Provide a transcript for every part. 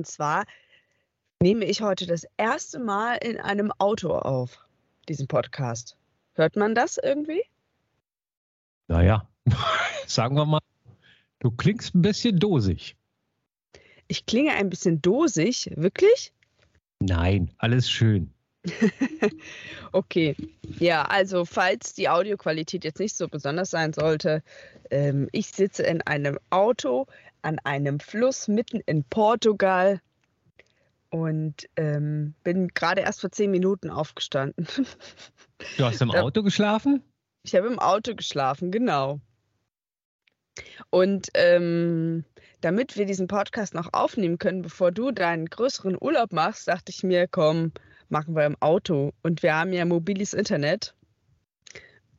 Und zwar nehme ich heute das erste Mal in einem Auto auf, diesen Podcast. Hört man das irgendwie? Naja, sagen wir mal, du klingst ein bisschen dosig. Ich klinge ein bisschen dosig, wirklich? Nein, alles schön. okay, ja, also falls die Audioqualität jetzt nicht so besonders sein sollte, ähm, ich sitze in einem Auto an einem Fluss mitten in Portugal und ähm, bin gerade erst vor zehn Minuten aufgestanden. Du hast im Auto geschlafen? Ich habe im Auto geschlafen, genau. Und ähm, damit wir diesen Podcast noch aufnehmen können, bevor du deinen größeren Urlaub machst, dachte ich mir, komm, machen wir im Auto. Und wir haben ja mobiles Internet.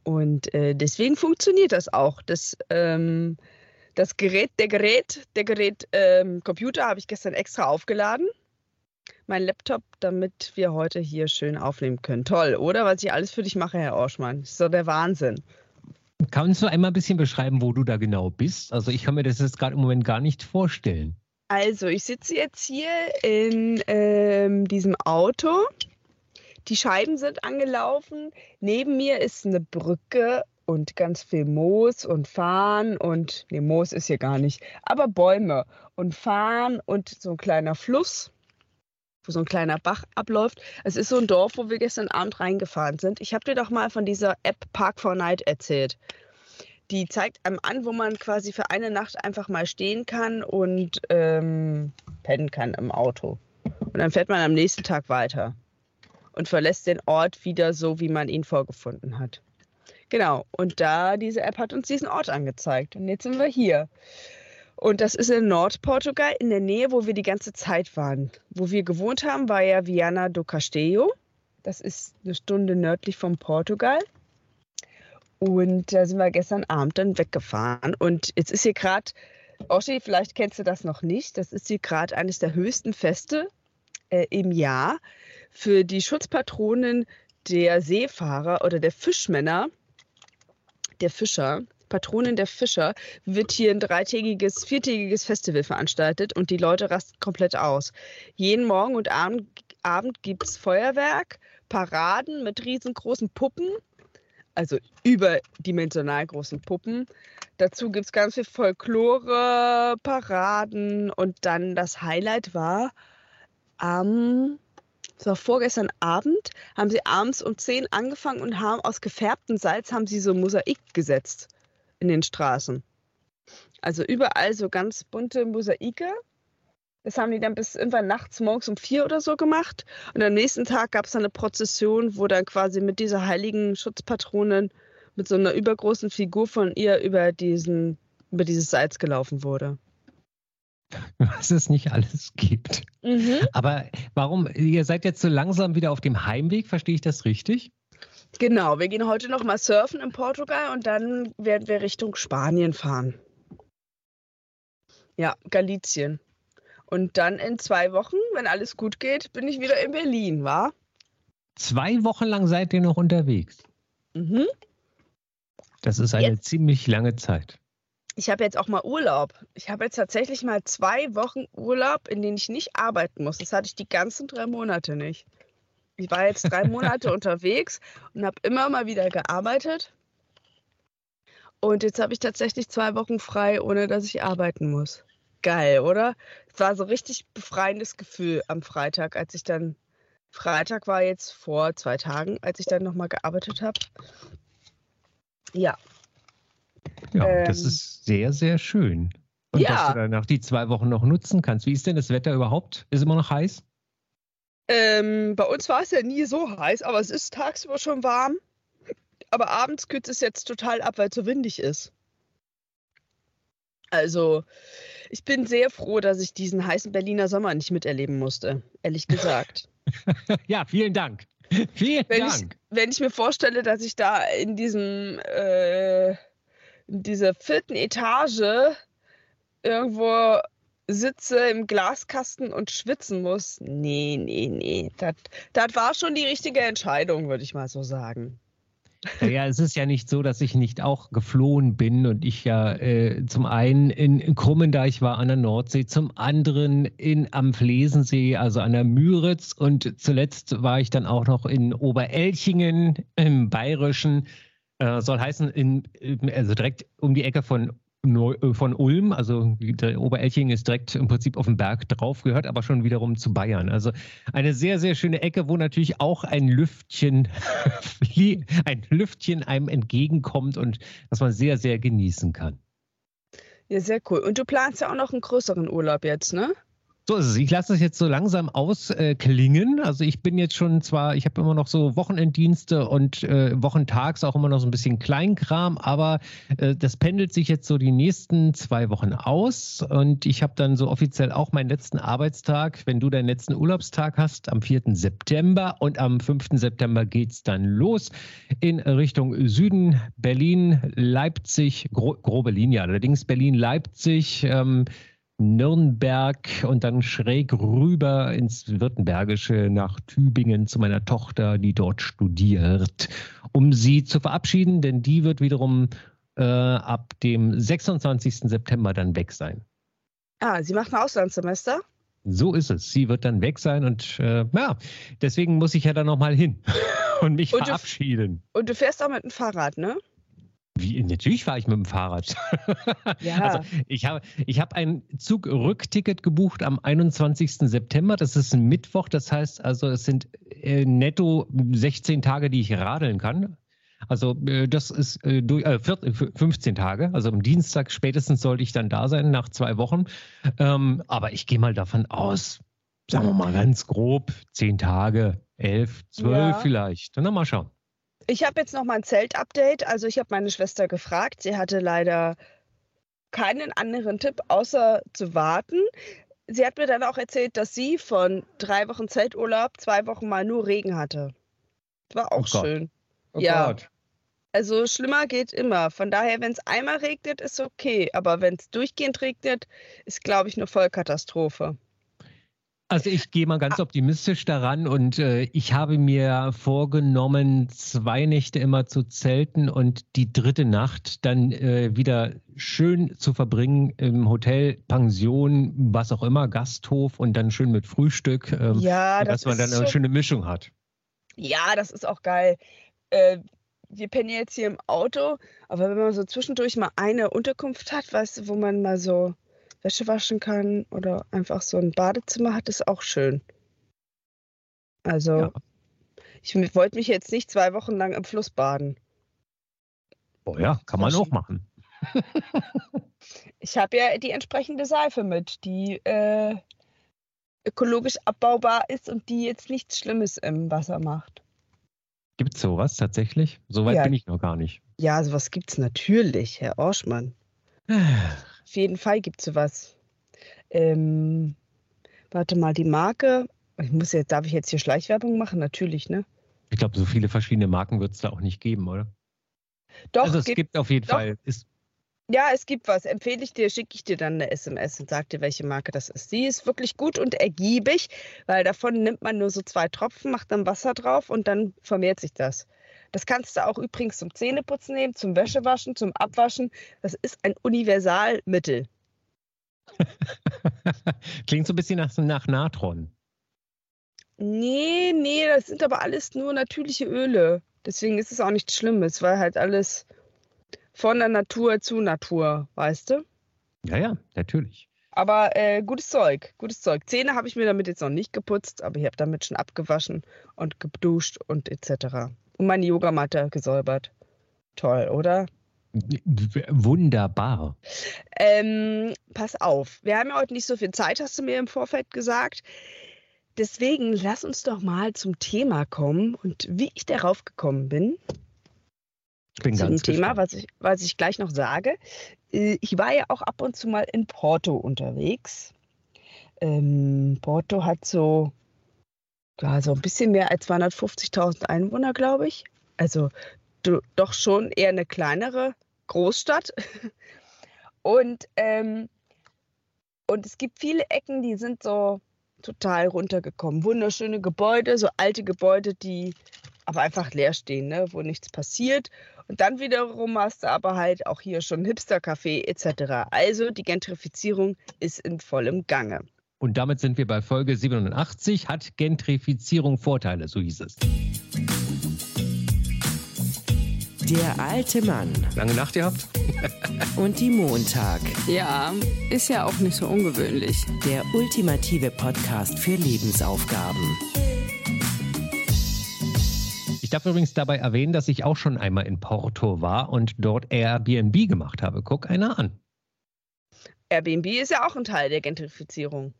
Und äh, deswegen funktioniert das auch. Das, ähm, das Gerät, der Gerät, der Gerät ähm, Computer habe ich gestern extra aufgeladen. Mein Laptop, damit wir heute hier schön aufnehmen können. Toll, oder? Was ich alles für dich mache, Herr Orschmann. Das ist doch der Wahnsinn. Kannst du einmal ein bisschen beschreiben, wo du da genau bist? Also ich kann mir das jetzt gerade im Moment gar nicht vorstellen. Also ich sitze jetzt hier in ähm, diesem Auto. Die Scheiben sind angelaufen. Neben mir ist eine Brücke und ganz viel Moos und Farn und, nee, Moos ist hier gar nicht, aber Bäume und Farn und so ein kleiner Fluss, wo so ein kleiner Bach abläuft. Es ist so ein Dorf, wo wir gestern Abend reingefahren sind. Ich habe dir doch mal von dieser App Park for Night erzählt. Die zeigt einem an, wo man quasi für eine Nacht einfach mal stehen kann und ähm, pennen kann im Auto. Und dann fährt man am nächsten Tag weiter und verlässt den Ort wieder so, wie man ihn vorgefunden hat. Genau, und da diese App hat uns diesen Ort angezeigt. Und jetzt sind wir hier. Und das ist in Nordportugal, in der Nähe, wo wir die ganze Zeit waren. Wo wir gewohnt haben, war ja Viana do Castelo. Das ist eine Stunde nördlich von Portugal. Und da sind wir gestern Abend dann weggefahren. Und jetzt ist hier gerade, Oschi, vielleicht kennst du das noch nicht, das ist hier gerade eines der höchsten Feste äh, im Jahr für die Schutzpatronen der Seefahrer oder der Fischmänner der Fischer, Patronin der Fischer, wird hier ein dreitägiges, viertägiges Festival veranstaltet und die Leute rasten komplett aus. Jeden Morgen und Abend, Abend gibt es Feuerwerk, Paraden mit riesengroßen Puppen, also überdimensional großen Puppen. Dazu gibt es ganz viel Folklore, Paraden und dann das Highlight war am das war vorgestern Abend, haben sie abends um 10 angefangen und haben aus gefärbtem Salz haben sie so Mosaik gesetzt in den Straßen. Also überall so ganz bunte Mosaike. Das haben die dann bis irgendwann nachts morgens um vier oder so gemacht. Und am nächsten Tag gab es dann eine Prozession, wo dann quasi mit dieser heiligen Schutzpatronin mit so einer übergroßen Figur von ihr über diesen über dieses Salz gelaufen wurde. was es nicht alles gibt. Mhm. Aber warum, ihr seid jetzt so langsam wieder auf dem Heimweg, verstehe ich das richtig? Genau, wir gehen heute noch mal surfen in Portugal und dann werden wir Richtung Spanien fahren. Ja, Galizien. Und dann in zwei Wochen, wenn alles gut geht, bin ich wieder in Berlin, wa? Zwei Wochen lang seid ihr noch unterwegs. Mhm. Das ist eine Jetzt. ziemlich lange Zeit ich habe jetzt auch mal Urlaub. Ich habe jetzt tatsächlich mal zwei Wochen Urlaub, in denen ich nicht arbeiten muss. Das hatte ich die ganzen drei Monate nicht. Ich war jetzt drei Monate unterwegs und habe immer mal wieder gearbeitet. Und jetzt habe ich tatsächlich zwei Wochen frei, ohne dass ich arbeiten muss. Geil, oder? Es war so richtig befreiendes Gefühl am Freitag, als ich dann. Freitag war jetzt vor zwei Tagen, als ich dann nochmal gearbeitet habe. Ja, ja, ähm, das ist sehr, sehr schön. Und ja. dass du danach die zwei Wochen noch nutzen kannst. Wie ist denn das Wetter überhaupt? Ist immer noch heiß? Ähm, bei uns war es ja nie so heiß, aber es ist tagsüber schon warm. Aber abends kühlt es jetzt total ab, weil es so windig ist. Also, ich bin sehr froh, dass ich diesen heißen Berliner Sommer nicht miterleben musste, ehrlich gesagt. ja, vielen Dank. Vielen wenn Dank. Ich, wenn ich mir vorstelle, dass ich da in diesem äh, dieser vierten Etage irgendwo sitze im Glaskasten und schwitzen muss. Nee, nee, nee. Das war schon die richtige Entscheidung, würde ich mal so sagen. Naja, es ist ja nicht so, dass ich nicht auch geflohen bin und ich ja äh, zum einen in Krummendeich war an der Nordsee, zum anderen in am Flesensee, also an der Müritz und zuletzt war ich dann auch noch in Oberelchingen im Bayerischen. Äh, soll heißen, in, also direkt um die Ecke von äh, von Ulm, also der Oberelching ist direkt im Prinzip auf dem Berg drauf, gehört aber schon wiederum zu Bayern. Also eine sehr, sehr schöne Ecke, wo natürlich auch ein Lüftchen, ein Lüftchen einem entgegenkommt und das man sehr, sehr genießen kann. Ja, sehr cool. Und du planst ja auch noch einen größeren Urlaub jetzt, ne? So ist es. Ich lasse es jetzt so langsam ausklingen. Äh, also ich bin jetzt schon zwar, ich habe immer noch so Wochenenddienste und äh, wochentags auch immer noch so ein bisschen Kleinkram, aber äh, das pendelt sich jetzt so die nächsten zwei Wochen aus und ich habe dann so offiziell auch meinen letzten Arbeitstag, wenn du deinen letzten Urlaubstag hast, am 4. September und am 5. September geht es dann los in Richtung Süden, Berlin, Leipzig, gro grobe Linie allerdings, Berlin, Leipzig, ähm, Nürnberg und dann schräg rüber ins Württembergische nach Tübingen zu meiner Tochter, die dort studiert, um sie zu verabschieden, denn die wird wiederum äh, ab dem 26. September dann weg sein. Ah, sie macht ein Auslandssemester? So ist es. Sie wird dann weg sein und äh, ja, deswegen muss ich ja dann nochmal hin und mich und verabschieden. Du, und du fährst auch mit dem Fahrrad, ne? Wie, natürlich fahre ich mit dem Fahrrad. Ja. Also ich habe ich hab ein Zug-Rückticket gebucht am 21. September. Das ist ein Mittwoch. Das heißt also, es sind äh, netto 16 Tage, die ich radeln kann. Also äh, das ist äh, durch, äh, 15 Tage. Also am Dienstag spätestens sollte ich dann da sein, nach zwei Wochen. Ähm, aber ich gehe mal davon aus, sagen wir mal ganz grob, 10 Tage, 11, 12 ja. vielleicht. Dann mal schauen. Ich habe jetzt noch mal ein Zelt-Update. Also ich habe meine Schwester gefragt. Sie hatte leider keinen anderen Tipp, außer zu warten. Sie hat mir dann auch erzählt, dass sie von drei Wochen Zelturlaub zwei Wochen mal nur Regen hatte. War auch oh schön. Oh ja. Gott. Also schlimmer geht immer. Von daher, wenn es einmal regnet, ist okay. Aber wenn es durchgehend regnet, ist, glaube ich, eine Vollkatastrophe. Also ich gehe mal ganz optimistisch daran und äh, ich habe mir vorgenommen, zwei Nächte immer zu zelten und die dritte Nacht dann äh, wieder schön zu verbringen im Hotel, Pension, was auch immer, Gasthof und dann schön mit Frühstück, ähm, ja, das dass man dann eine schöne Mischung hat. Ja, das ist auch geil. Äh, wir pennen jetzt hier im Auto, aber wenn man so zwischendurch mal eine Unterkunft hat, weißt du, wo man mal so Wäsche waschen kann oder einfach so ein Badezimmer hat, ist auch schön. Also, ja. ich wollte mich jetzt nicht zwei Wochen lang im Fluss baden. Oh ja, kann man auch machen. ich habe ja die entsprechende Seife mit, die äh, ökologisch abbaubar ist und die jetzt nichts Schlimmes im Wasser macht. Gibt es sowas tatsächlich? Soweit ja. bin ich noch gar nicht. Ja, sowas gibt es natürlich, Herr Orschmann. Auf jeden Fall gibt es sowas. Ähm, warte mal, die Marke. Ich muss jetzt, darf ich jetzt hier Schleichwerbung machen? Natürlich, ne? Ich glaube, so viele verschiedene Marken wird es da auch nicht geben, oder? Doch. Also es gibt, gibt auf jeden doch. Fall. Ist, ja, es gibt was. Empfehle ich dir, schicke ich dir dann eine SMS und sag dir, welche Marke das ist. Sie ist wirklich gut und ergiebig, weil davon nimmt man nur so zwei Tropfen, macht dann Wasser drauf und dann vermehrt sich das. Das kannst du auch übrigens zum Zähneputzen nehmen, zum Wäschewaschen, zum Abwaschen. Das ist ein Universalmittel. Klingt so ein bisschen nach, nach Natron. Nee, nee, das sind aber alles nur natürliche Öle. Deswegen ist es auch nichts Schlimmes, weil halt alles von der Natur zu Natur, weißt du? Ja, ja, natürlich. Aber äh, gutes Zeug, gutes Zeug. Zähne habe ich mir damit jetzt noch nicht geputzt, aber ich habe damit schon abgewaschen und geduscht und etc und meine Yogamatte gesäubert. Toll, oder? Wunderbar. Ähm, pass auf, wir haben ja heute nicht so viel Zeit, hast du mir im Vorfeld gesagt. Deswegen lass uns doch mal zum Thema kommen und wie ich darauf gekommen bin. Ich bin zum Thema, was ich, was ich gleich noch sage. Äh, ich war ja auch ab und zu mal in Porto unterwegs. Ähm, Porto hat so ja, so ein bisschen mehr als 250.000 Einwohner, glaube ich. Also du, doch schon eher eine kleinere Großstadt. Und, ähm, und es gibt viele Ecken, die sind so total runtergekommen. Wunderschöne Gebäude, so alte Gebäude, die aber einfach leer stehen, ne? wo nichts passiert. Und dann wiederum hast du aber halt auch hier schon Hipster-Café etc. Also die Gentrifizierung ist in vollem Gange. Und damit sind wir bei Folge 87. Hat Gentrifizierung Vorteile? So hieß es. Der alte Mann. Lange Nacht gehabt? Und die Montag. Ja, ist ja auch nicht so ungewöhnlich. Der ultimative Podcast für Lebensaufgaben. Ich darf übrigens dabei erwähnen, dass ich auch schon einmal in Porto war und dort Airbnb gemacht habe. Guck einer an. Airbnb ist ja auch ein Teil der Gentrifizierung.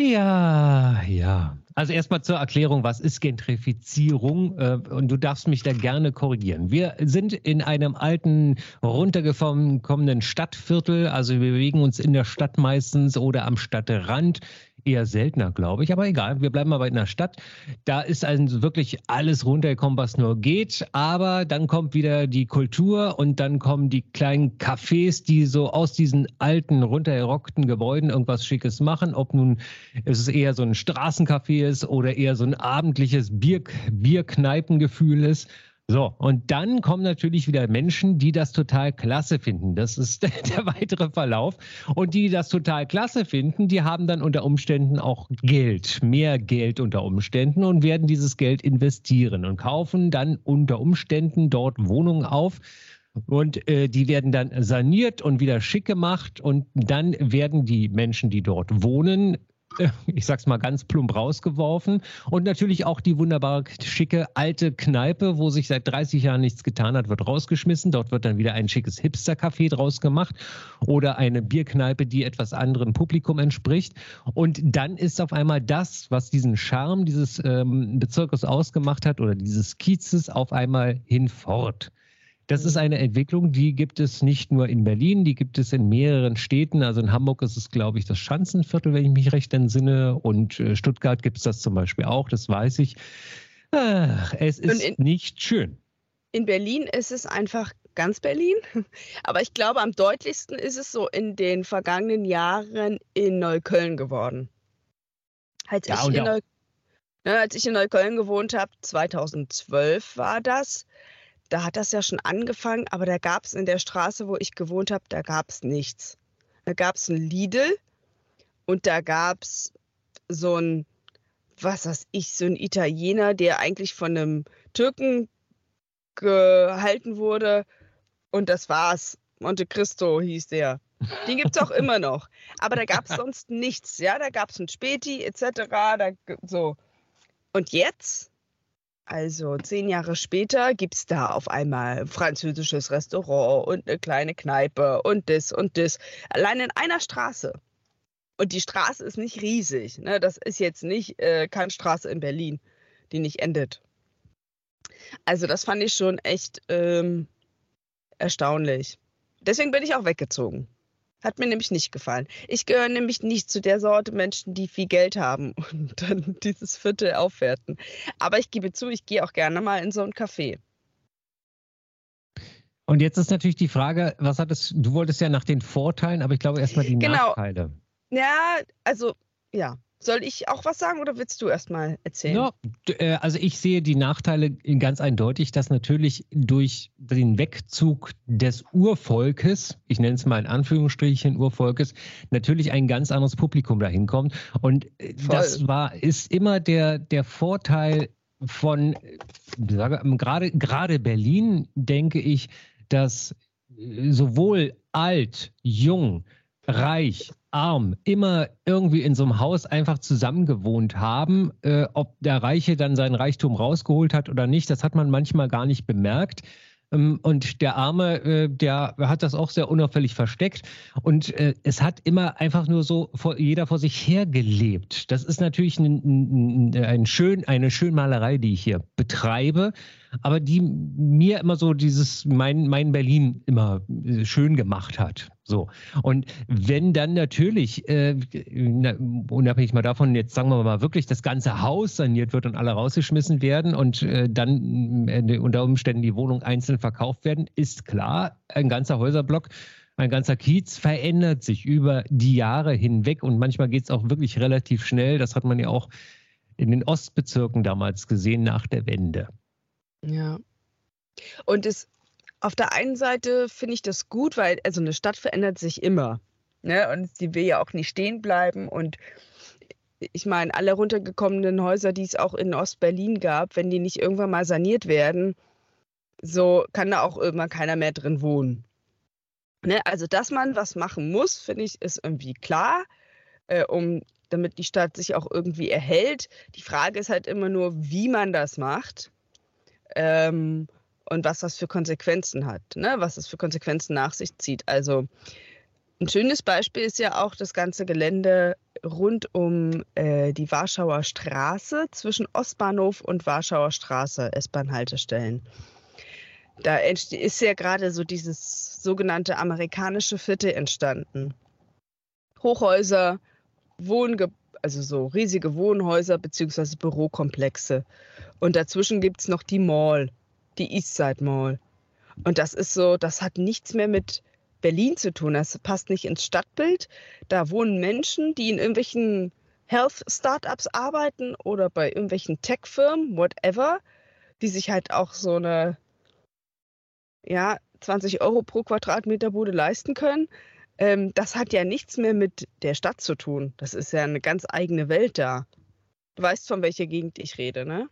Ja, ja. Also erstmal zur Erklärung, was ist Gentrifizierung? Äh, und du darfst mich da gerne korrigieren. Wir sind in einem alten, runtergekommenen Stadtviertel. Also wir bewegen uns in der Stadt meistens oder am Stadtrand eher seltener, glaube ich. Aber egal, wir bleiben aber in der Stadt. Da ist also wirklich alles runtergekommen, was nur geht. Aber dann kommt wieder die Kultur und dann kommen die kleinen Cafés, die so aus diesen alten, runtergerockten Gebäuden irgendwas Schickes machen. Ob nun es eher so ein Straßencafé ist oder eher so ein abendliches Bier, Bierkneipengefühl ist. So, und dann kommen natürlich wieder Menschen, die das total klasse finden. Das ist der weitere Verlauf. Und die das total klasse finden, die haben dann unter Umständen auch Geld, mehr Geld unter Umständen und werden dieses Geld investieren und kaufen dann unter Umständen dort Wohnungen auf. Und äh, die werden dann saniert und wieder schick gemacht. Und dann werden die Menschen, die dort wohnen, ich sag's mal ganz plump rausgeworfen. Und natürlich auch die wunderbar schicke alte Kneipe, wo sich seit 30 Jahren nichts getan hat, wird rausgeschmissen. Dort wird dann wieder ein schickes Hipster-Café draus gemacht oder eine Bierkneipe, die etwas anderem Publikum entspricht. Und dann ist auf einmal das, was diesen Charme dieses ähm, Bezirkes ausgemacht hat oder dieses Kiezes, auf einmal hinfort. Das ist eine Entwicklung, die gibt es nicht nur in Berlin, die gibt es in mehreren Städten. Also in Hamburg ist es, glaube ich, das Schanzenviertel, wenn ich mich recht entsinne. Und äh, Stuttgart gibt es das zum Beispiel auch, das weiß ich. Ach, es ist in, nicht schön. In Berlin ist es einfach ganz Berlin. Aber ich glaube, am deutlichsten ist es so in den vergangenen Jahren in Neukölln geworden. Als, ja, ich, in Neu ne, als ich in Neukölln gewohnt habe, 2012 war das, da hat das ja schon angefangen, aber da gab es in der Straße, wo ich gewohnt habe, da gab es nichts. Da gab es ein Lidl und da gab es so ein, was weiß ich, so ein Italiener, der eigentlich von einem Türken gehalten wurde. Und das war's. Monte Cristo hieß der. Den gibt es auch immer noch. Aber da gab es sonst nichts. Ja, da gab es ein Späti etc. Da, so. Und jetzt also zehn Jahre später gibt es da auf einmal ein französisches Restaurant und eine kleine Kneipe und das und das. Allein in einer Straße. Und die Straße ist nicht riesig. Ne? Das ist jetzt nicht äh, Kantstraße in Berlin, die nicht endet. Also das fand ich schon echt ähm, erstaunlich. Deswegen bin ich auch weggezogen. Hat mir nämlich nicht gefallen. Ich gehöre nämlich nicht zu der Sorte Menschen, die viel Geld haben und dann dieses Viertel aufwerten. Aber ich gebe zu, ich gehe auch gerne mal in so ein Café. Und jetzt ist natürlich die Frage, was hat es, du wolltest ja nach den Vorteilen, aber ich glaube erstmal die genau. Nachteile. Ja, also ja, soll ich auch was sagen oder willst du erstmal erzählen? Ja, äh, also ich sehe die Nachteile ganz eindeutig, dass natürlich durch den Wegzug des Urvolkes, ich nenne es mal in Anführungsstrichen Urvolkes, natürlich ein ganz anderes Publikum dahin kommt. Und äh, Voll. das war, ist immer der, der Vorteil von, sage, gerade, gerade Berlin, denke ich, dass äh, sowohl alt, jung, reich, arm immer irgendwie in so einem Haus einfach zusammen gewohnt haben. Äh, ob der Reiche dann seinen Reichtum rausgeholt hat oder nicht, das hat man manchmal gar nicht bemerkt. Ähm, und der Arme, äh, der hat das auch sehr unauffällig versteckt. Und äh, es hat immer einfach nur so jeder vor sich her gelebt. Das ist natürlich ein, ein schön, eine Schönmalerei, die ich hier betreibe, aber die mir immer so dieses mein, mein Berlin immer äh, schön gemacht hat. So. Und wenn dann natürlich, äh, unabhängig mal davon, jetzt sagen wir mal wirklich, das ganze Haus saniert wird und alle rausgeschmissen werden und äh, dann äh, unter Umständen die Wohnung einzeln verkauft werden, ist klar, ein ganzer Häuserblock mein ganzer Kiez verändert sich über die Jahre hinweg und manchmal geht es auch wirklich relativ schnell. Das hat man ja auch in den Ostbezirken damals gesehen nach der Wende. Ja. Und es, auf der einen Seite finde ich das gut, weil also eine Stadt verändert sich immer. Ne? Und sie will ja auch nicht stehen bleiben. Und ich meine, alle runtergekommenen Häuser, die es auch in Ostberlin gab, wenn die nicht irgendwann mal saniert werden, so kann da auch irgendwann keiner mehr drin wohnen. Ne? Also, dass man was machen muss, finde ich, ist irgendwie klar, äh, um, damit die Stadt sich auch irgendwie erhält. Die Frage ist halt immer nur, wie man das macht ähm, und was das für Konsequenzen hat, ne? was es für Konsequenzen nach sich zieht. Also, ein schönes Beispiel ist ja auch das ganze Gelände rund um äh, die Warschauer Straße zwischen Ostbahnhof und Warschauer Straße, S-Bahn-Haltestellen. Da ist ja gerade so dieses sogenannte amerikanische Viertel entstanden. Hochhäuser, Wohnge also so riesige Wohnhäuser bzw. Bürokomplexe. Und dazwischen gibt es noch die Mall, die Eastside Mall. Und das ist so, das hat nichts mehr mit Berlin zu tun. Das passt nicht ins Stadtbild. Da wohnen Menschen, die in irgendwelchen Health-Startups arbeiten oder bei irgendwelchen Tech-Firmen, whatever, die sich halt auch so eine, ja, 20 Euro pro Quadratmeter Bude leisten können. Ähm, das hat ja nichts mehr mit der Stadt zu tun. Das ist ja eine ganz eigene Welt da. Du weißt, von welcher Gegend ich rede, ne?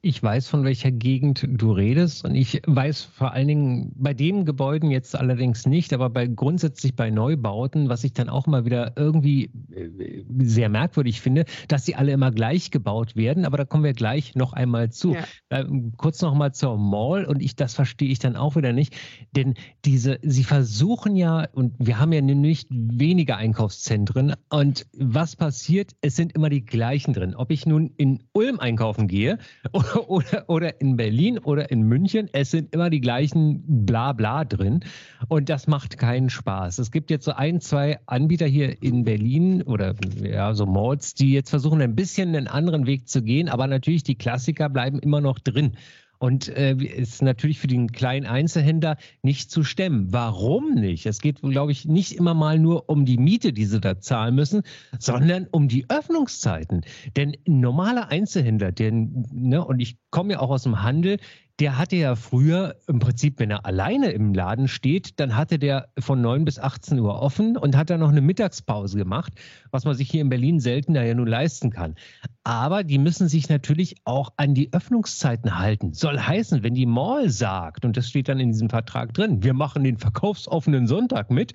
Ich weiß, von welcher Gegend du redest und ich weiß vor allen Dingen bei den Gebäuden jetzt allerdings nicht, aber bei grundsätzlich bei Neubauten, was ich dann auch mal wieder irgendwie äh, sehr merkwürdig finde, dass sie alle immer gleich gebaut werden, aber da kommen wir gleich noch einmal zu. Ja. Äh, kurz noch mal zur Mall und ich das verstehe ich dann auch wieder nicht, denn diese sie versuchen ja und wir haben ja nicht weniger Einkaufszentren und was passiert? Es sind immer die gleichen drin. Ob ich nun in Ulm einkaufen gehe oder, oder in Berlin oder in München. Es sind immer die gleichen Blabla drin und das macht keinen Spaß. Es gibt jetzt so ein, zwei Anbieter hier in Berlin oder ja, so Malls, die jetzt versuchen, ein bisschen einen anderen Weg zu gehen, aber natürlich die Klassiker bleiben immer noch drin. Und äh, ist natürlich für den kleinen Einzelhändler nicht zu stemmen. Warum nicht? Es geht, glaube ich, nicht immer mal nur um die Miete, die sie da zahlen müssen, sondern um die Öffnungszeiten. Denn ein normaler Einzelhändler, der, ne, und ich komme ja auch aus dem Handel, der hatte ja früher im Prinzip, wenn er alleine im Laden steht, dann hatte der von 9 bis 18 Uhr offen und hat dann noch eine Mittagspause gemacht, was man sich hier in Berlin seltener ja nun leisten kann. Aber die müssen sich natürlich auch an die Öffnungszeiten halten. Soll heißen, wenn die Mall sagt, und das steht dann in diesem Vertrag drin, wir machen den verkaufsoffenen Sonntag mit,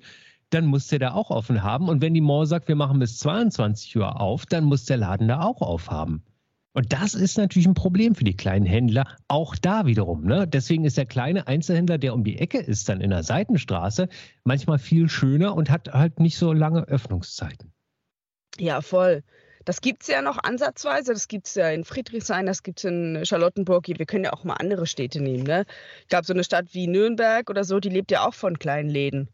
dann muss der da auch offen haben. Und wenn die Mall sagt, wir machen bis 22 Uhr auf, dann muss der Laden da auch aufhaben. Und das ist natürlich ein Problem für die kleinen Händler, auch da wiederum. Ne? Deswegen ist der kleine Einzelhändler, der um die Ecke ist, dann in der Seitenstraße, manchmal viel schöner und hat halt nicht so lange Öffnungszeiten. Ja, voll. Das gibt es ja noch ansatzweise. Das gibt es ja in Friedrichshain, das gibt es in Charlottenburg. Wir können ja auch mal andere Städte nehmen. Ne? Ich glaube, so eine Stadt wie Nürnberg oder so, die lebt ja auch von kleinen Läden.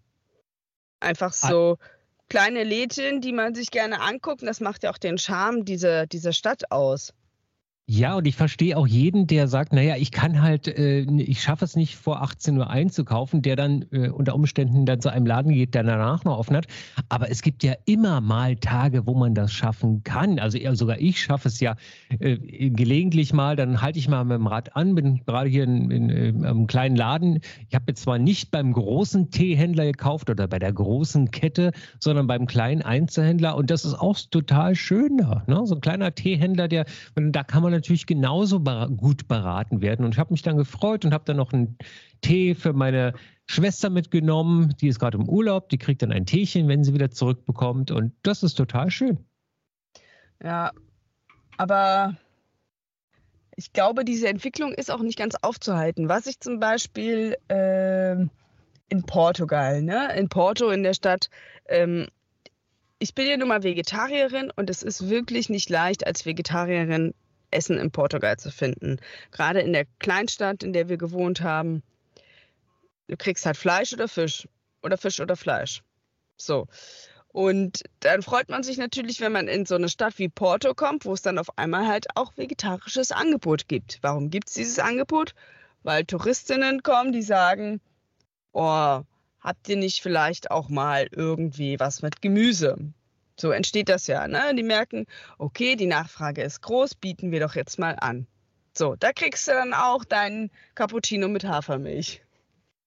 Einfach ah. so. Ah kleine Lädchen, die man sich gerne anguckt. Und das macht ja auch den Charme dieser, dieser Stadt aus. Ja, und ich verstehe auch jeden, der sagt, naja, ich kann halt, äh, ich schaffe es nicht vor 18 Uhr einzukaufen, der dann äh, unter Umständen dann zu einem Laden geht, der danach noch offen hat. Aber es gibt ja immer mal Tage, wo man das schaffen kann. Also eher sogar ich schaffe es ja äh, gelegentlich mal, dann halte ich mal mit dem Rad an, bin gerade hier in, in, in einem kleinen Laden. Ich habe jetzt zwar nicht beim großen Teehändler gekauft oder bei der großen Kette, sondern beim kleinen Einzelhändler. Und das ist auch total schön da. Ne? So ein kleiner Teehändler, der, da kann man natürlich genauso gut beraten werden. Und ich habe mich dann gefreut und habe dann noch einen Tee für meine Schwester mitgenommen. Die ist gerade im Urlaub. Die kriegt dann ein Teechen, wenn sie wieder zurückbekommt. Und das ist total schön. Ja, aber ich glaube, diese Entwicklung ist auch nicht ganz aufzuhalten. Was ich zum Beispiel äh, in Portugal, ne? in Porto in der Stadt, ähm, ich bin ja nun mal Vegetarierin und es ist wirklich nicht leicht, als Vegetarierin Essen in Portugal zu finden. Gerade in der Kleinstadt, in der wir gewohnt haben. Du kriegst halt Fleisch oder Fisch. Oder Fisch oder Fleisch. So. Und dann freut man sich natürlich, wenn man in so eine Stadt wie Porto kommt, wo es dann auf einmal halt auch vegetarisches Angebot gibt. Warum gibt es dieses Angebot? Weil Touristinnen kommen, die sagen, oh, habt ihr nicht vielleicht auch mal irgendwie was mit Gemüse? So entsteht das ja. Ne? Die merken, okay, die Nachfrage ist groß, bieten wir doch jetzt mal an. So, da kriegst du dann auch deinen Cappuccino mit Hafermilch.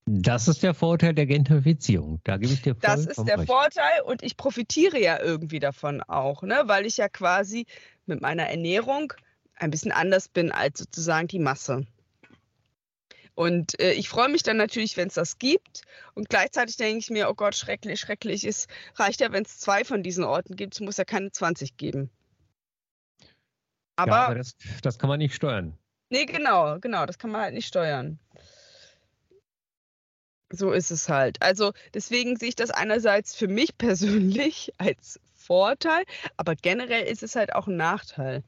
Das ist der Vorteil der Gentrifizierung. Da gebe ich dir voll Das ist der recht. Vorteil und ich profitiere ja irgendwie davon auch, ne? weil ich ja quasi mit meiner Ernährung ein bisschen anders bin als sozusagen die Masse. Und äh, ich freue mich dann natürlich, wenn es das gibt. Und gleichzeitig denke ich mir, oh Gott, schrecklich, schrecklich. Es reicht ja, wenn es zwei von diesen Orten gibt. Es muss ja keine 20 geben. Aber, ja, aber das, das kann man nicht steuern. nee, genau, genau, das kann man halt nicht steuern. So ist es halt. Also deswegen sehe ich das einerseits für mich persönlich als Vorteil, aber generell ist es halt auch ein Nachteil.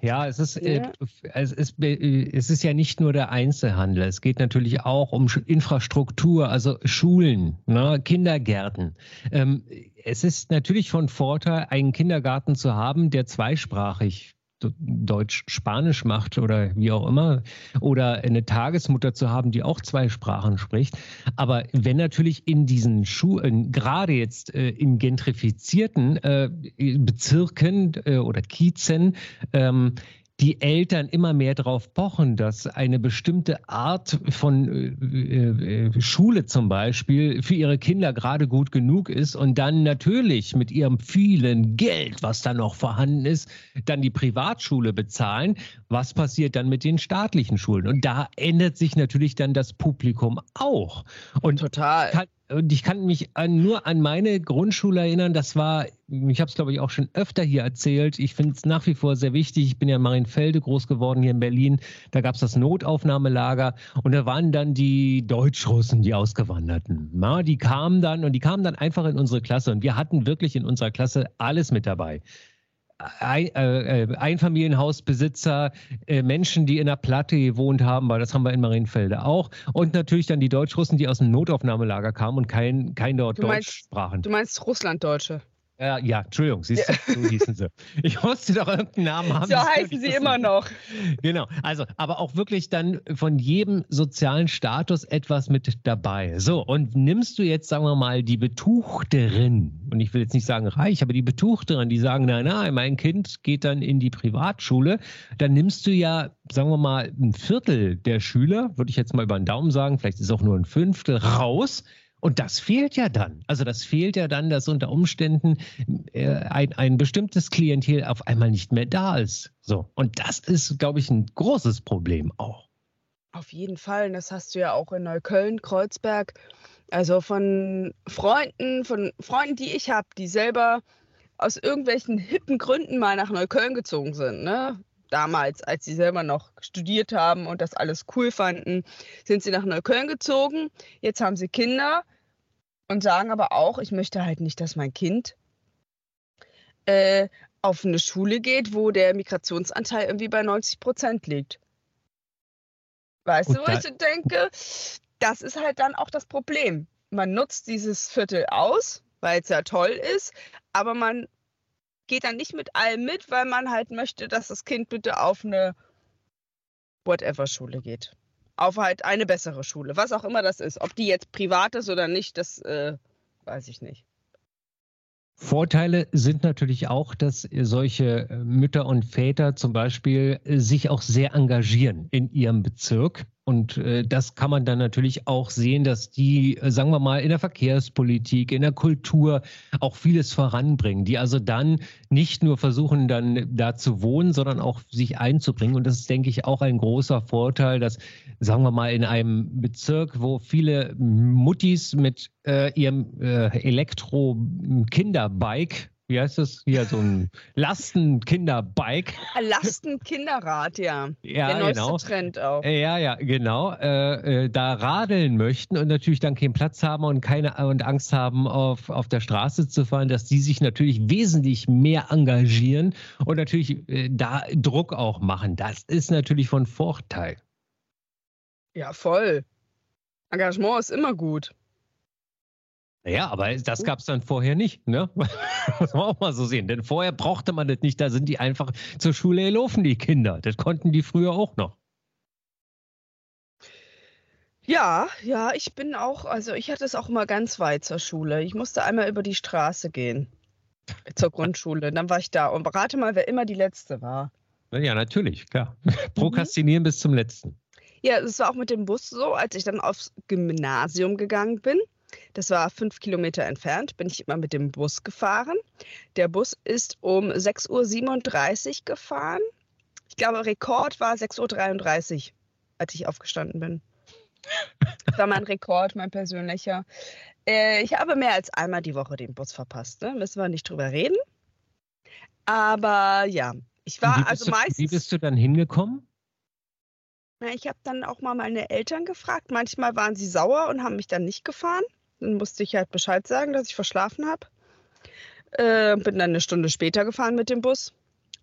Ja, es ist, Ja. Äh, es, ist, äh, es ist ja nicht nur der Einzelhandel. Es geht natürlich auch um Infrastruktur, also Schulen, ne, Kindergärten. Ähm, es ist natürlich von Vorteil, einen Kindergarten zu haben, der zweisprachig Deutsch-Spanisch macht oder wie auch immer. Oder eine Tagesmutter zu haben, die auch zwei Sprachen spricht. Aber wenn natürlich in diesen Schulen, gerade jetzt äh, in gentrifizierten äh, Bezirken äh, oder Kiezen, ähm, die Eltern immer mehr darauf pochen, dass eine bestimmte Art von äh, äh, Schule zum Beispiel für ihre Kinder gerade gut genug ist und dann natürlich mit ihrem vielen Geld, was da noch vorhanden ist, dann die Privatschule bezahlen. Was passiert dann mit den staatlichen Schulen? Und da ändert sich natürlich dann das Publikum auch. Und Total. kann, und ich kann mich an, nur an meine Grundschule erinnern. Das war, ich habe es glaube ich auch schon öfter hier erzählt. Ich finde es nach wie vor sehr wichtig. Ich bin ja in Marienfelde groß geworden hier in Berlin. Da gab es das Notaufnahmelager und da waren dann die Deutschrussen, die Ausgewanderten. Na, die kamen dann und die kamen dann einfach in unsere Klasse und wir hatten wirklich in unserer Klasse alles mit dabei. Ein, äh, äh, Einfamilienhausbesitzer, äh, Menschen, die in der Platte gewohnt haben, weil das haben wir in Marienfelde auch. Und natürlich dann die Deutschrussen, die aus dem Notaufnahmelager kamen und kein, kein dort Du meinst- Deutsch sprachen. Du meinst Russlanddeutsche. Ja, ja, Entschuldigung, siehst du, so hießen sie. Ich musste doch irgendeinen Namen haben. So heißen sie immer noch. Genau, also, aber auch wirklich dann von jedem sozialen Status etwas mit dabei. So, und nimmst du jetzt, sagen wir mal, die Betuchterin, und ich will jetzt nicht sagen reich, aber die Betuchterin, die sagen, nein, nein, mein Kind geht dann in die Privatschule, dann nimmst du ja, sagen wir mal, ein Viertel der Schüler, würde ich jetzt mal über den Daumen sagen, vielleicht ist es auch nur ein Fünftel, raus. Und das fehlt ja dann. Also das fehlt ja dann, dass unter Umständen äh, ein, ein bestimmtes Klientel auf einmal nicht mehr da ist. So. Und das ist, glaube ich, ein großes Problem auch. Auf jeden Fall. Und das hast du ja auch in Neukölln, Kreuzberg. Also von Freunden, von Freunden, die ich habe, die selber aus irgendwelchen hippen Gründen mal nach Neukölln gezogen sind. Ne? Damals, als sie selber noch studiert haben und das alles cool fanden, sind sie nach Neukölln gezogen. Jetzt haben sie Kinder und sagen aber auch, ich möchte halt nicht, dass mein Kind äh, auf eine Schule geht, wo der Migrationsanteil irgendwie bei 90 Prozent liegt. Weißt Gut, du, wo ich so denke? Das ist halt dann auch das Problem. Man nutzt dieses Viertel aus, weil es ja toll ist, aber man geht dann nicht mit allem mit, weil man halt möchte, dass das Kind bitte auf eine Whatever-Schule geht. Auf halt eine bessere Schule, was auch immer das ist. Ob die jetzt privat ist oder nicht, das äh, weiß ich nicht. Vorteile sind natürlich auch, dass solche Mütter und Väter zum Beispiel äh, sich auch sehr engagieren in ihrem Bezirk. Und äh, das kann man dann natürlich auch sehen, dass die, äh, sagen wir mal, in der Verkehrspolitik, in der Kultur auch vieles voranbringen, die also dann nicht nur versuchen, dann da zu wohnen, sondern auch sich einzubringen. Und das ist, denke ich, auch ein großer Vorteil, dass, sagen wir mal, in einem Bezirk, wo viele Muttis mit äh, ihrem äh, Elektro-Kinderbike, wie heißt das hier, so ein Lasten-Kinderbike, Lastenkinderrad, ja. ja, Der neueste genau. Trend auch. Äh, Ja, ja, genau. Äh, äh, da radeln möchten und natürlich dann keinen Platz haben und keine und Angst haben, auf, auf der Straße zu fahren, dass die sich natürlich wesentlich mehr engagieren und natürlich äh, da Druck auch machen. Das ist natürlich von Vorteil. Ja, voll. Engagement ist immer gut. Ja, aber das gab es dann vorher nicht, ne? Muss man auch mal so sehen. Denn vorher brauchte man das nicht. Da sind die einfach zur Schule gelaufen, die Kinder. Das konnten die früher auch noch. Ja, ja, ich bin auch, also ich hatte es auch immer ganz weit zur Schule. Ich musste einmal über die Straße gehen. Zur Grundschule. Dann war ich da. Und rate mal, wer immer die letzte war. Ja, natürlich, klar. Prokrastinieren bis zum letzten. Ja, es war auch mit dem Bus so, als ich dann aufs Gymnasium gegangen bin. Das war fünf Kilometer entfernt, bin ich immer mit dem Bus gefahren. Der Bus ist um 6.37 Uhr gefahren. Ich glaube, Rekord war 6.33 Uhr, als ich aufgestanden bin. Das war mein Rekord, mein persönlicher. Äh, ich habe mehr als einmal die Woche den Bus verpasst. Ne? Müssen wir nicht drüber reden. Aber ja, ich war also du, meistens. Wie bist du dann hingekommen? Na, ich habe dann auch mal meine Eltern gefragt. Manchmal waren sie sauer und haben mich dann nicht gefahren. Dann musste ich halt Bescheid sagen, dass ich verschlafen habe. Äh, bin dann eine Stunde später gefahren mit dem Bus.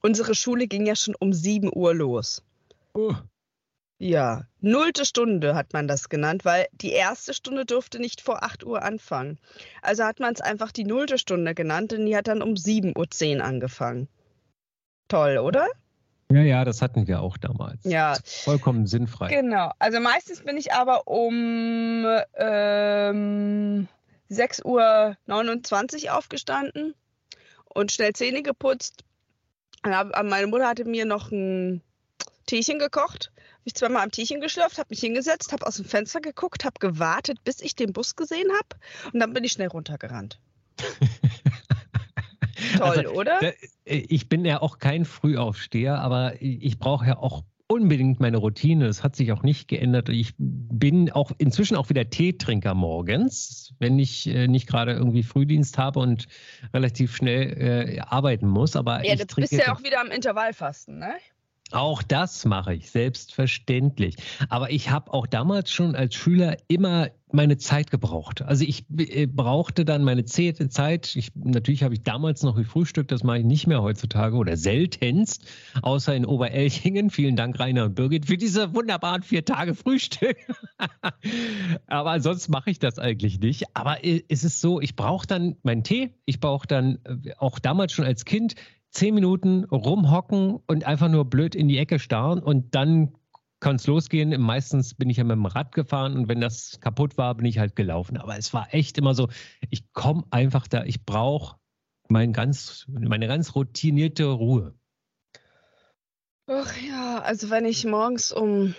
Unsere Schule ging ja schon um 7 Uhr los. Oh. Ja, nullte Stunde hat man das genannt, weil die erste Stunde durfte nicht vor 8 Uhr anfangen. Also hat man es einfach die nullte Stunde genannt, denn die hat dann um 7.10 Uhr angefangen. Toll, oder? Ja, ja, das hatten wir auch damals. Ja. Vollkommen sinnfrei. Genau. Also meistens bin ich aber um ähm, 6.29 Uhr aufgestanden und schnell Zähne geputzt. Meine Mutter hatte mir noch ein Teechen gekocht. Habe ich zweimal am Teechen geschlürft, habe mich hingesetzt, habe aus dem Fenster geguckt, habe gewartet, bis ich den Bus gesehen habe und dann bin ich schnell runtergerannt. Toll, also, oder? Ich bin ja auch kein Frühaufsteher, aber ich brauche ja auch unbedingt meine Routine. Das hat sich auch nicht geändert. Ich bin auch inzwischen auch wieder Teetrinker morgens, wenn ich äh, nicht gerade irgendwie Frühdienst habe und relativ schnell äh, arbeiten muss. Aber ja, ich du bist ja auch wieder am Intervallfasten, ne? Auch das mache ich, selbstverständlich. Aber ich habe auch damals schon als Schüler immer meine Zeit gebraucht. Also ich äh, brauchte dann meine Zeit. Ich, natürlich habe ich damals noch gefrühstückt, das mache ich nicht mehr heutzutage oder seltenst, außer in Oberelchingen. Vielen Dank, Rainer und Birgit, für diese wunderbaren vier Tage Frühstück. Aber sonst mache ich das eigentlich nicht. Aber äh, es ist so, ich brauche dann meinen Tee. Ich brauche dann äh, auch damals schon als Kind zehn Minuten rumhocken und einfach nur blöd in die Ecke starren und dann kann es losgehen. Meistens bin ich ja mit dem Rad gefahren und wenn das kaputt war, bin ich halt gelaufen. Aber es war echt immer so, ich komme einfach da, ich brauche mein ganz, meine ganz routinierte Ruhe. Ach ja, also wenn ich morgens um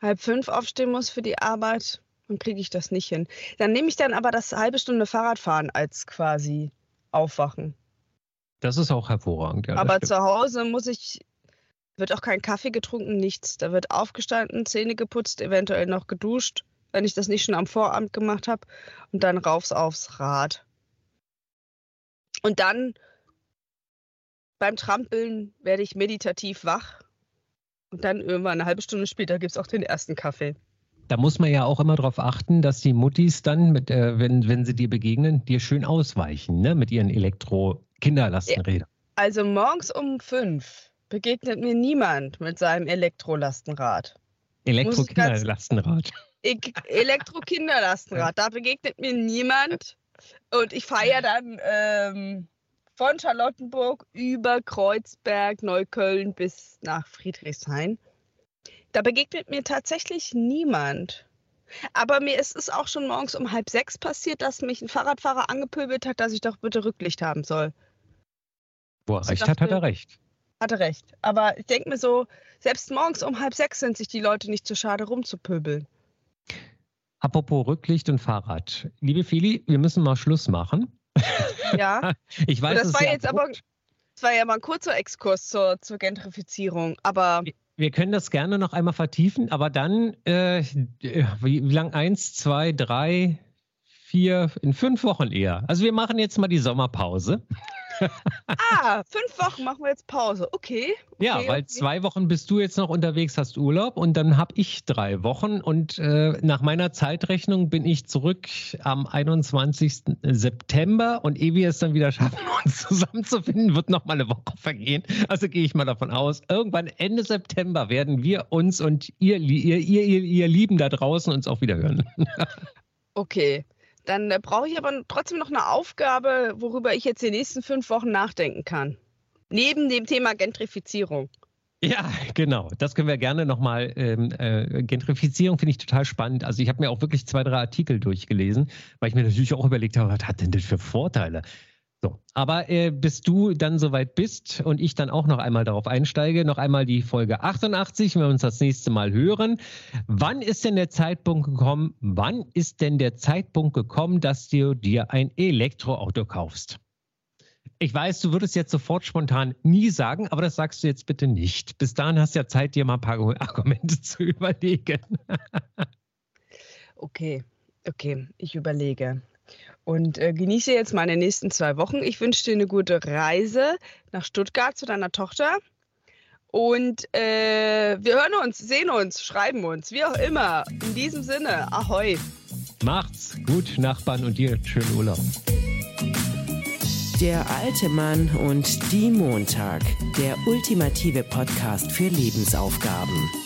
halb fünf aufstehen muss für die Arbeit, dann kriege ich das nicht hin. Dann nehme ich dann aber das halbe Stunde Fahrradfahren als quasi Aufwachen. Das ist auch hervorragend. Ja, Aber zu Hause muss ich, wird auch kein Kaffee getrunken, nichts. Da wird aufgestanden, Zähne geputzt, eventuell noch geduscht, wenn ich das nicht schon am Vorabend gemacht habe. Und dann raufs aufs Rad. Und dann beim Trampeln werde ich meditativ wach. Und dann irgendwann eine halbe Stunde später gibt es auch den ersten Kaffee. Da muss man ja auch immer darauf achten, dass die Muttis dann, mit, äh, wenn, wenn sie dir begegnen, dir schön ausweichen, ne? mit ihren Elektro- Kinderlastenräder. Also morgens um fünf begegnet mir niemand mit seinem Elektrolastenrad. Elektro-Kinderlastenrad. Elektro-Kinderlastenrad. Da begegnet mir niemand. Und ich fahre ja dann ähm, von Charlottenburg über Kreuzberg, Neukölln bis nach Friedrichshain. Da begegnet mir tatsächlich niemand. Aber mir ist es auch schon morgens um halb sechs passiert, dass mich ein Fahrradfahrer angepöbelt hat, dass ich doch bitte Rücklicht haben soll. Wo er recht dachte, hat, hat er recht. Hatte recht. Aber ich denke mir so, selbst morgens um halb sechs sind sich die Leute nicht zu schade, rumzupöbeln. Apropos Rücklicht und Fahrrad. Liebe Feli, wir müssen mal Schluss machen. Ja. ich weiß, das war jetzt aber, das war ja mal ein kurzer Exkurs zur, zur Gentrifizierung, aber. Wir können das gerne noch einmal vertiefen, aber dann, äh, wie, wie lang? Eins, zwei, drei, vier, in fünf Wochen eher. Also wir machen jetzt mal die Sommerpause ah, fünf Wochen machen wir jetzt Pause. Okay. okay ja, weil okay. zwei Wochen bist du jetzt noch unterwegs, hast Urlaub und dann habe ich drei Wochen und äh, nach meiner Zeitrechnung bin ich zurück am 21. September und ehe wir es dann wieder schaffen, uns zusammenzufinden, wird noch mal eine Woche vergehen. Also gehe ich mal davon aus, irgendwann Ende September werden wir uns und ihr, ihr, ihr, ihr, ihr Lieben da draußen uns auch wieder hören. okay. Dann äh, brauche ich aber trotzdem noch eine Aufgabe, worüber ich jetzt die nächsten fünf Wochen nachdenken kann. Neben dem Thema Gentrifizierung. Ja, genau. Das können wir gerne nochmal. Ähm, äh, Gentrifizierung finde ich total spannend. Also ich habe mir auch wirklich zwei, drei Artikel durchgelesen, weil ich mir natürlich auch überlegt habe, was hat denn das für Vorteile? So, aber äh, bis du dann soweit bist und ich dann auch noch einmal darauf einsteige, noch einmal die Folge 88, wenn wir uns das nächste Mal hören. Wann ist denn der Zeitpunkt gekommen? Wann ist denn der Zeitpunkt gekommen, dass du dir ein Elektroauto kaufst? Ich weiß, du würdest jetzt sofort spontan nie sagen, aber das sagst du jetzt bitte nicht. Bis dahin hast du ja Zeit, dir mal ein paar Argumente zu überlegen. okay, okay, ich überlege und äh, genieße jetzt meine nächsten zwei Wochen. Ich wünsche dir eine gute Reise nach Stuttgart zu deiner Tochter. Und äh, wir hören uns, sehen uns, schreiben uns, wie auch immer. In diesem Sinne, ahoi. Macht's gut, Nachbarn, und dir schönen Urlaub. Der alte Mann und die Montag. Der ultimative Podcast für Lebensaufgaben.